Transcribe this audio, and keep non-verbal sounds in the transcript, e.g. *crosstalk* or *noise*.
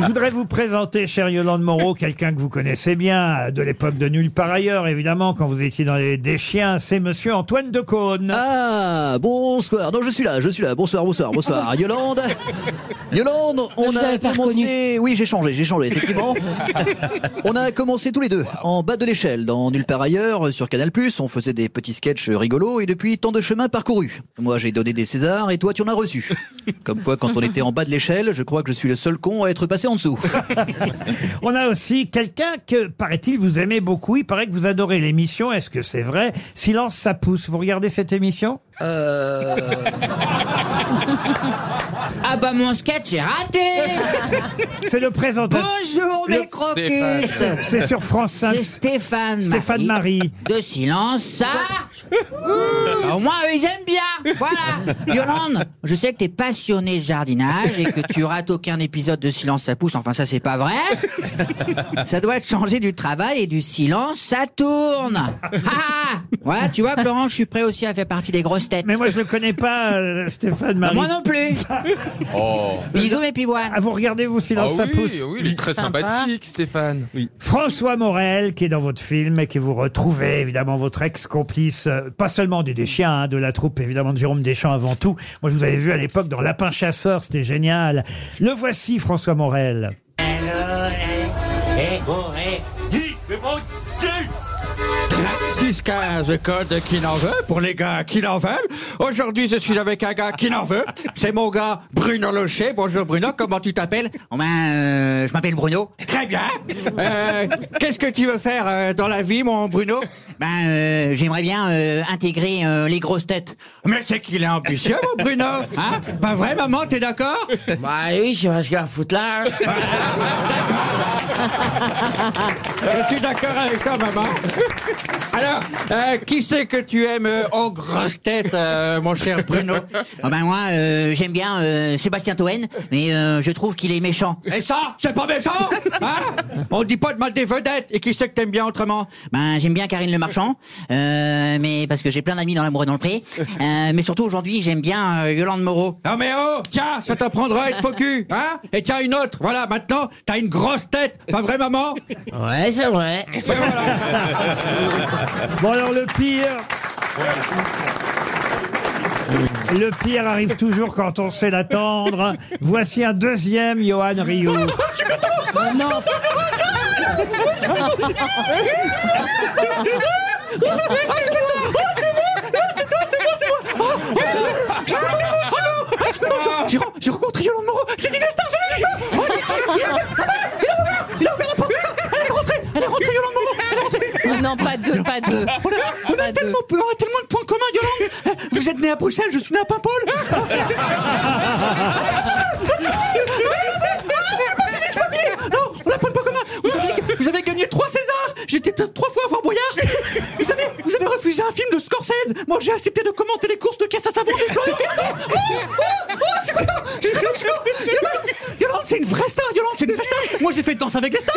Je voudrais vous présenter, chère Yolande Moreau, quelqu'un que vous connaissez bien, de l'époque de Nulle part ailleurs, évidemment, quand vous étiez dans les Des Chiens, c'est monsieur Antoine Decaune. Ah, bonsoir. Non, je suis là, je suis là. Bonsoir, bonsoir, bonsoir. *laughs* Yolande Yolande, on a commencé... Oui, j'ai changé, j'ai changé, effectivement. *laughs* On a commencé tous les deux, en bas de l'échelle, dans Nulle part ailleurs, sur Canal+. On faisait des petits sketchs rigolos, et depuis, tant de chemins parcourus. Moi, j'ai donné des Césars, et toi, tu en as reçu. *laughs* Comme quoi, quand on était en bas de l'échelle, je crois que je suis le seul con à être passé en dessous. *laughs* On a aussi quelqu'un que, paraît-il, vous aimez beaucoup. Il paraît que vous adorez l'émission. Est-ce que c'est vrai? Silence, ça pousse. Vous regardez cette émission? Euh... *laughs* ah bah mon sketch est raté. C'est le présentateur. Bonjour Le- mes crocus C'est sur France 5. C'est Stéphane Stéphane Marie. De silence, ça. Au moins eux ils aiment bien. Voilà. Yolande, je sais que t'es passionné de jardinage et que tu rates aucun épisode de Silence ça pousse, enfin ça c'est pas vrai. Ça doit être changé du travail et du silence ça tourne. Ah ah Voilà, tu vois Florent, je suis prêt aussi à faire partie des grosses têtes Mais moi, je ne connais pas euh, Stéphane Marie. Moi non plus Oh. Bisous mes pivoines Ah, vous regardez, vous, Ah Silence, ça oui, pousse oui, il est très Sympa. sympathique, Stéphane. François Morel, qui est dans votre film et que vous retrouvez, évidemment, votre ex-complice, euh, pas seulement des hein, de la troupe, évidemment, de Jérôme Deschamps avant tout. Moi, je vous avais vu à l'époque dans Lapin Chasseur, c'était génial. Le voici, François Morel. Eh, 6-15, code qui n'en veut, pour les gars qui n'en veulent. Aujourd'hui, je suis avec un gars qui n'en veut. C'est mon gars Bruno Locher. Bonjour Bruno, comment tu t'appelles? Oh ben, euh, je m'appelle Bruno. Très bien. Euh, Qu'est-ce que tu veux faire euh, dans la vie, mon Bruno? Ben, euh, j'aimerais bien euh, intégrer euh, les grosses têtes. Mais c'est qu'il est ambitieux, mon Bruno. Hein? Pas vrai, maman, t'es d'accord? Bah oui, c'est parce qu'il a un foot là. *laughs* Je suis d'accord avec toi, maman. Alors, euh, qui c'est que tu aimes euh, aux grosses têtes, euh, mon cher Bruno Oh ben moi, euh, j'aime bien euh, Sébastien Toen, mais euh, je trouve qu'il est méchant. Et ça, c'est pas méchant hein? On dit pas de mal des vedettes. Et qui c'est que t'aimes bien autrement? Ben, j'aime bien Karine Le Marchand, euh, mais parce que j'ai plein d'amis dans l'amour et dans le pré. Euh, mais surtout aujourd'hui, j'aime bien euh, Yolande Moreau. Non mais oh, tiens, ça t'apprendra à être faux cul, hein? Et tiens une autre, voilà, maintenant, t'as une grosse tête, pas vrai maman? Ouais, c'est vrai. Et voilà. *laughs* Bon, alors, le pire. Le pire arrive toujours quand on sait l'attendre. Voici un deuxième Johan Rioux. Non, J'ai ren- J'ai rencontré Yolande Moreau, c'est une star, j'ai vu Oh, dis-tu, il a ouvert il a ouvert la porte, elle est rentrée, elle est rentrée Yolande Moreau, elle est rentrée non, pas deux, pas deux. On a, on a tellement, on a tellement de points communs, Yolande Vous êtes née à Bruxelles, je suis né à Paimpol Non, on n'a pas de points communs vous avez, vous avez gagné trois Césars J'étais trois fois à Fort Boyard Vous savez, vous avez refusé un film de Scorsese Moi, j'ai accepté de commenter les courses de caisse à savon Florian Oh, oh, oh, c'est content Je suis content, je suis content. Yolande, Yolande, c'est une vraie star, Yolande, c'est une vraie star Moi, j'ai fait danse avec les stars